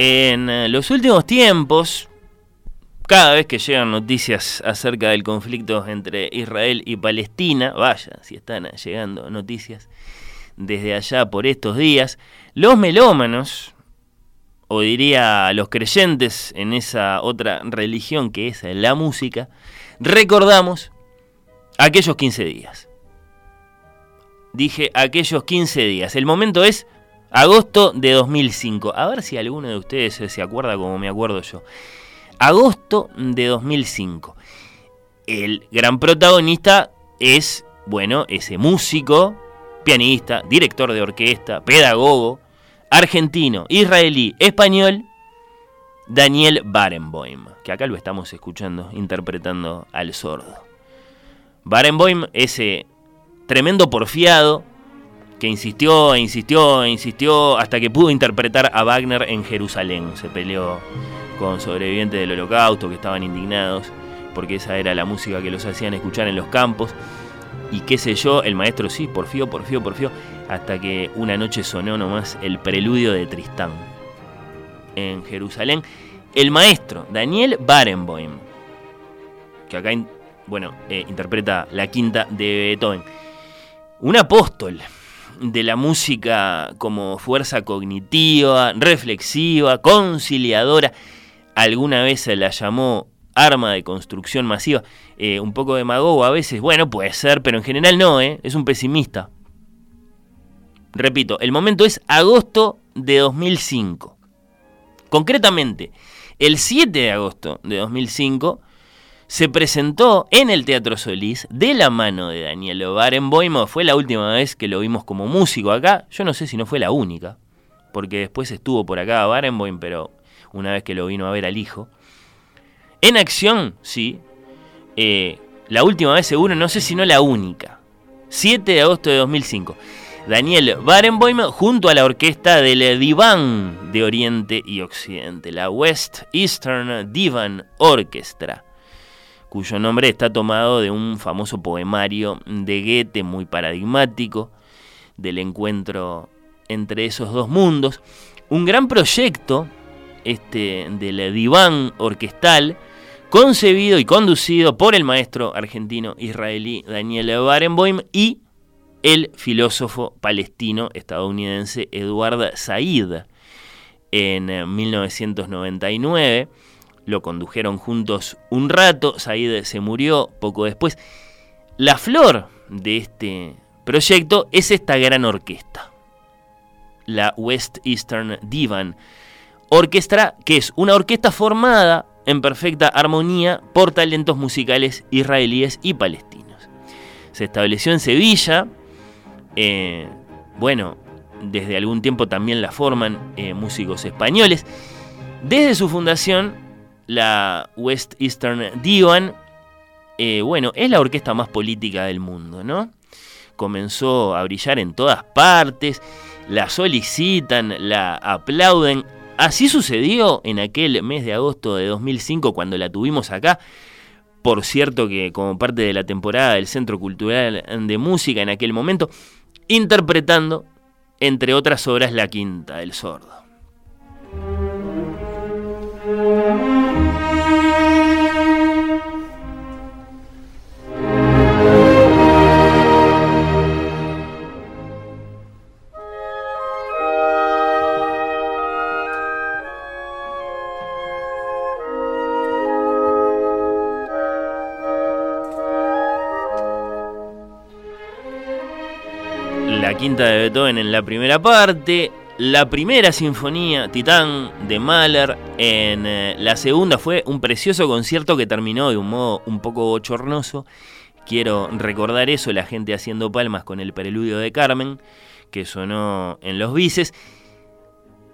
En eh, los últimos tiempos, cada vez que llegan noticias acerca del conflicto entre Israel y Palestina, vaya, si están llegando noticias desde allá por estos días, los melómanos, o diría los creyentes en esa otra religión que es la música, recordamos aquellos 15 días. Dije aquellos 15 días. El momento es Agosto de 2005. A ver si alguno de ustedes se acuerda como me acuerdo yo. Agosto de 2005. El gran protagonista es, bueno, ese músico, pianista, director de orquesta, pedagogo, argentino, israelí, español, Daniel Barenboim, que acá lo estamos escuchando, interpretando al sordo. Barenboim, ese tremendo porfiado, que insistió, e insistió, e insistió hasta que pudo interpretar a Wagner en Jerusalén. Se peleó con sobrevivientes del holocausto que estaban indignados porque esa era la música que los hacían escuchar en los campos. Y qué sé yo, el maestro sí, porfió, porfió, porfió, hasta que una noche sonó nomás el preludio de Tristán en Jerusalén. El maestro, Daniel Barenboim, que acá, bueno, eh, interpreta la quinta de Beethoven. Un apóstol, de la música como fuerza cognitiva, reflexiva, conciliadora. Alguna vez se la llamó arma de construcción masiva. Eh, un poco demagogo a veces, bueno, puede ser, pero en general no, ¿eh? es un pesimista. Repito, el momento es agosto de 2005. Concretamente, el 7 de agosto de 2005 se presentó en el Teatro Solís de la mano de Daniel Barenboim. Fue la última vez que lo vimos como músico acá. Yo no sé si no fue la única, porque después estuvo por acá Barenboim, pero una vez que lo vino a ver al hijo. En acción, sí. Eh, la última vez seguro, no sé si no la única. 7 de agosto de 2005. Daniel Barenboim junto a la orquesta del Divan de Oriente y Occidente, la West Eastern Divan Orchestra cuyo nombre está tomado de un famoso poemario de Goethe muy paradigmático del encuentro entre esos dos mundos. Un gran proyecto este, del diván orquestal concebido y conducido por el maestro argentino israelí Daniel Barenboim y el filósofo palestino estadounidense Eduard Said en 1999 lo condujeron juntos un rato, Said se murió poco después. La flor de este proyecto es esta gran orquesta, la West Eastern Divan Orquestra, que es una orquesta formada en perfecta armonía por talentos musicales israelíes y palestinos. Se estableció en Sevilla, eh, bueno, desde algún tiempo también la forman eh, músicos españoles. Desde su fundación, la West Eastern Divan, eh, bueno, es la orquesta más política del mundo, ¿no? Comenzó a brillar en todas partes, la solicitan, la aplauden. Así sucedió en aquel mes de agosto de 2005 cuando la tuvimos acá. Por cierto que como parte de la temporada del Centro Cultural de Música en aquel momento, interpretando, entre otras obras, La Quinta del Sordo. Beethoven en la primera parte, la primera sinfonía, Titán, de Mahler. En eh, la segunda fue un precioso concierto que terminó de un modo un poco bochornoso, quiero recordar eso, la gente haciendo palmas con el preludio de Carmen, que sonó en los bices.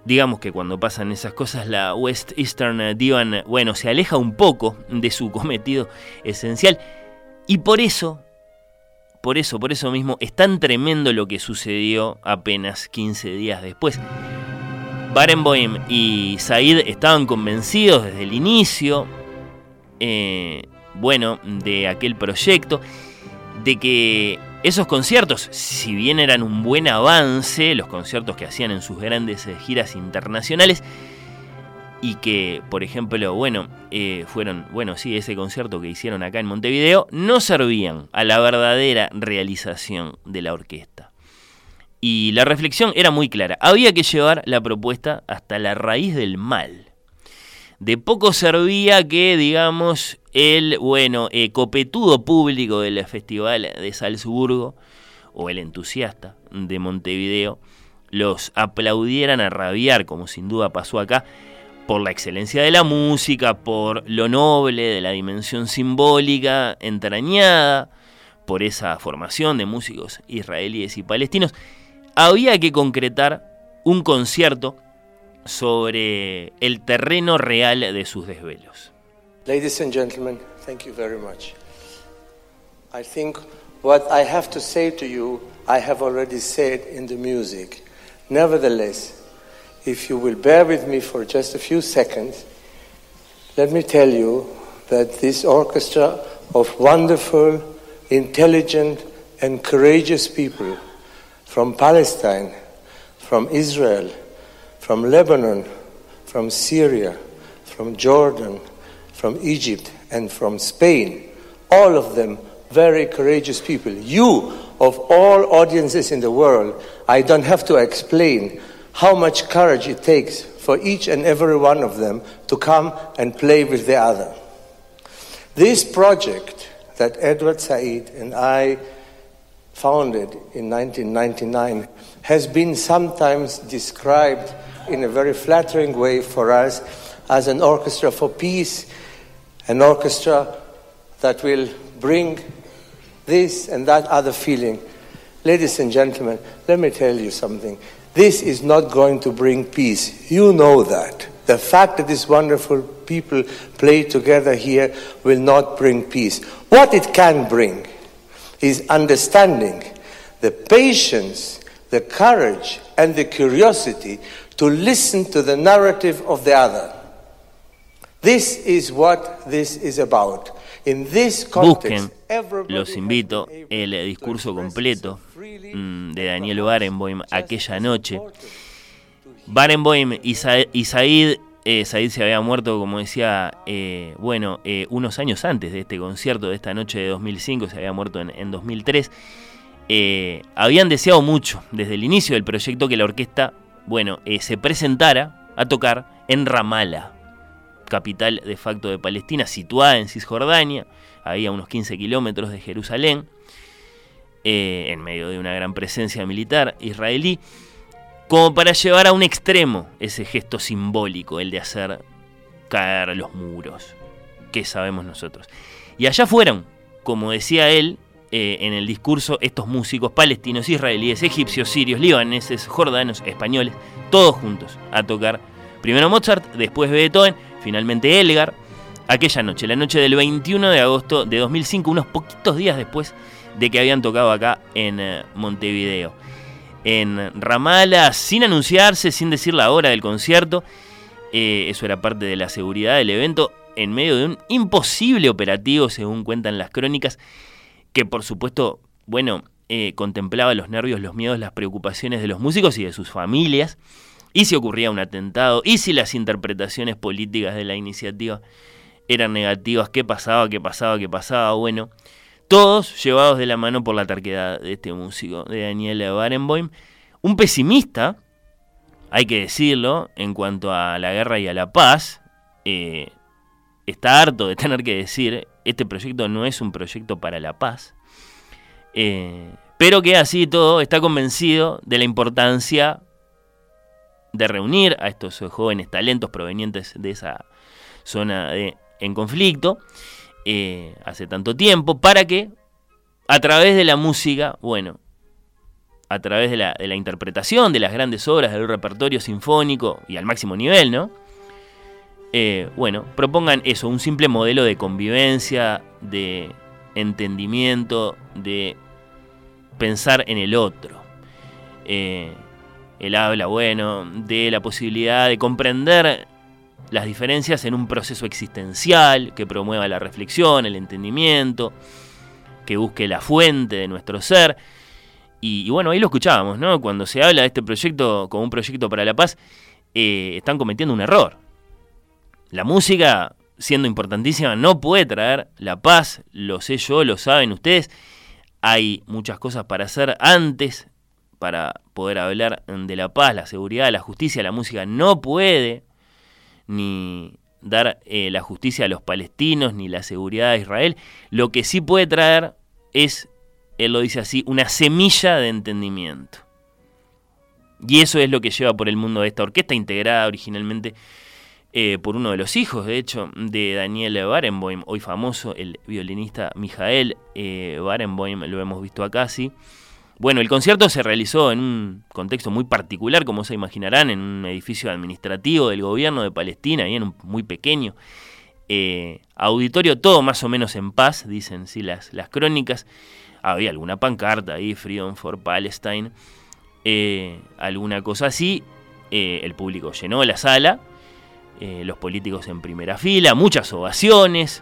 Digamos que cuando pasan esas cosas, la West Eastern Divan, bueno, se aleja un poco de su cometido esencial. Y por eso, por eso, por eso mismo, es tan tremendo lo que sucedió apenas 15 días después. Barenboim y Said estaban convencidos desde el inicio, eh, bueno, de aquel proyecto, de que esos conciertos, si bien eran un buen avance, los conciertos que hacían en sus grandes eh, giras internacionales, y que, por ejemplo, bueno, eh, fueron, bueno, sí, ese concierto que hicieron acá en Montevideo, no servían a la verdadera realización de la orquesta. Y la reflexión era muy clara, había que llevar la propuesta hasta la raíz del mal. De poco servía que, digamos, el, bueno, eh, copetudo público del Festival de Salzburgo, o el entusiasta de Montevideo, los aplaudieran a rabiar, como sin duda pasó acá, por la excelencia de la música, por lo noble de la dimensión simbólica entrañada, por esa formación de músicos israelíes y palestinos, había que concretar un concierto sobre el terreno real de sus desvelos. Ladies and gentlemen, thank you very much. I think what I have to say to you, I have already said in the music. Nevertheless, if you will bear with me for just a few seconds, let me tell you that this orchestra of wonderful, intelligent, and courageous people from Palestine, from Israel, from Lebanon, from Syria, from Jordan, from Egypt, and from Spain, all of them very courageous people. You, of all audiences in the world, I don't have to explain how much courage it takes for each and every one of them to come and play with the other. This project that Edward Said and I founded in 1999 has been sometimes described in a very flattering way for us as an orchestra for peace, an orchestra that will bring this and that other feeling. Ladies and gentlemen, let me tell you something. This is not going to bring peace. You know that. The fact that these wonderful people play together here will not bring peace. What it can bring is understanding, the patience, the courage, and the curiosity to listen to the narrative of the other. This is what this is about. Busquen, los invito, el discurso completo mm, de Daniel Barenboim aquella noche. Barenboim y, Said, eh, Said se había muerto, como decía, eh, bueno, eh, unos años antes de este concierto, de esta noche de 2005, se había muerto en, en 2003. habían deseado mucho desde el inicio del proyecto que la orquesta, bueno, se presentara a tocar en Ramallah, capital de facto de Palestina, situada en Cisjordania, ahí a unos 15 kilómetros de Jerusalén, eh, en medio de una gran presencia militar israelí, como para llevar a un extremo ese gesto simbólico, el de hacer caer los muros, que sabemos nosotros. Y allá fueron, como decía él eh, en el discurso, estos músicos palestinos, israelíes, egipcios, sirios, libaneses, jordanos, españoles, todos juntos a tocar primero Mozart, después Beethoven, finalmente Elgar, aquella noche, la noche del 21 de agosto de 2005, unos poquitos días después de que habían tocado acá en eh, Montevideo. En Ramala, sin anunciarse, sin decir la hora del concierto, eh, eso era parte de la seguridad del evento, en medio de un imposible operativo, según cuentan las crónicas, que por supuesto, bueno, eh, contemplaba los nervios, los miedos, las preocupaciones de los músicos y de sus familias y si ocurría un atentado, y si las interpretaciones políticas de la iniciativa eran negativas, qué pasaba, qué pasaba, qué pasaba, bueno, todos llevados de la mano por la terquedad de este músico, de Daniel Barenboim, un pesimista, hay que decirlo, en cuanto a la guerra y a la paz, eh, está harto de tener que decir, este proyecto no es un proyecto para la paz, eh, pero que así todo está convencido de la importancia de reunir a estos jóvenes talentos provenientes de esa zona de, en conflicto eh, hace tanto tiempo para que a través de la música, bueno, a través de la, interpretación de las grandes obras del repertorio sinfónico y al máximo nivel, ¿no? Eh, bueno, propongan eso, un simple modelo de convivencia, de entendimiento, de pensar en el otro. Eh, él habla, bueno, de la posibilidad de comprender las diferencias en un proceso existencial que promueva la reflexión, el entendimiento, que busque la fuente de nuestro ser. Y, bueno, ahí lo escuchábamos, ¿no? Cuando se habla de este proyecto como un proyecto para la paz, eh, están cometiendo un error. La música, siendo importantísima, no puede traer la paz, lo sé yo, lo saben ustedes. Hay muchas cosas para hacer antes para poder hablar de la paz, la seguridad, la justicia. La música no puede ni dar eh, la justicia a los palestinos ni la seguridad a Israel. Lo que sí puede traer es, él lo dice así, una semilla de entendimiento. Y eso es lo que lleva por el mundo de esta orquesta, integrada originalmente eh, por uno de los hijos, de hecho, de Daniel Barenboim, hoy famoso, el violinista Mijael eh, Barenboim, lo hemos visto acá, sí. Bueno, el concierto se realizó en un contexto muy particular, como se imaginarán, en un edificio administrativo del gobierno de Palestina, y en un muy pequeño. Eh, auditorio todo más o menos en paz, dicen sí las, las crónicas. Había alguna pancarta ahí, Freedom for Palestine, eh, alguna cosa así. Eh, el público llenó la sala, los políticos en primera fila, muchas ovaciones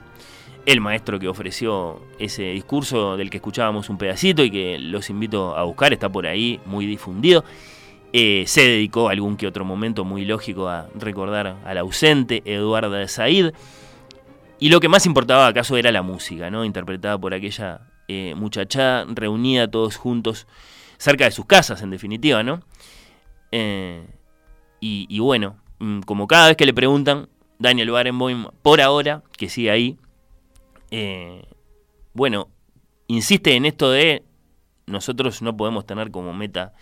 el maestro que ofreció ese discurso del que escuchábamos un pedacito y que los invito a buscar, está por ahí muy difundido. Eh, se dedicó algún que otro momento muy lógico a recordar al ausente Eduardo Said. Y lo que más importaba acaso era la música, ¿no? interpretada por aquella eh, muchacha reunida todos juntos cerca de sus casas, en definitiva. ¿no? Eh, y, y, bueno, mm, como cada vez que le preguntan, Daniel Barenboim, por ahora, que sigue ahí, eh, bueno, insiste en esto de nosotros no podemos tener como meta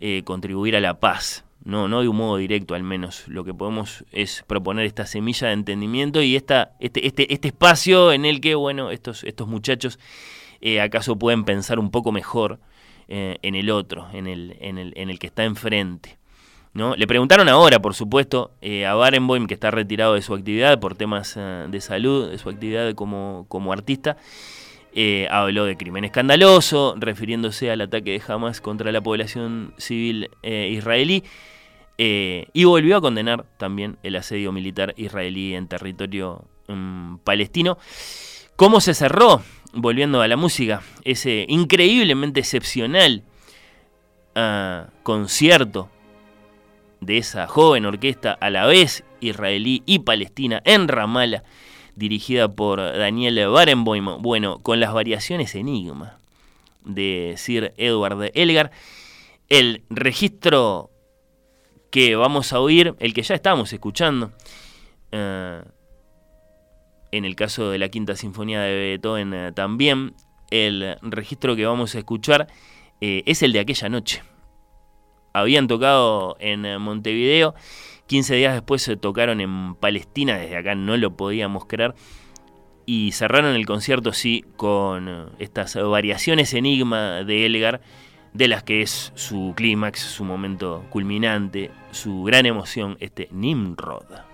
eh, contribuir a la paz, no, no de un modo directo al menos. Lo que podemos es proponer esta semilla de entendimiento y esta, este, este, este espacio en el que, bueno, estos, estos muchachos eh, acaso pueden pensar un poco mejor en el otro, en el, en, el, en el que está enfrente. ¿No? Le preguntaron ahora, por supuesto, eh, a Barenboim, que está retirado de su actividad por temas eh, de salud, de su actividad como, como artista. Eh, habló de crimen escandaloso, refiriéndose al ataque de Hamas contra la población civil israelí. y volvió a condenar también el asedio militar israelí en territorio mm, palestino. ¿Cómo se cerró? Volviendo a la música, ese increíblemente excepcional ah, concierto de esa joven orquesta a la vez israelí y palestina en Ramallah, dirigida por Daniel Barenboim, bueno, con las variaciones Enigma de Sir Edward Elgar. El registro que vamos a oír, el que ya estamos escuchando, eh, en el caso de la Quinta Sinfonía de Beethoven eh, también, el registro que vamos a escuchar eh, es el de aquella noche habían tocado en eh, Montevideo, 15 días después se tocaron en Palestina, desde acá no lo podíamos creer, y cerraron el concierto sí con eh, estas variaciones enigma de Elgar, de las que es su clímax, su momento culminante, su gran emoción, este Nimrod.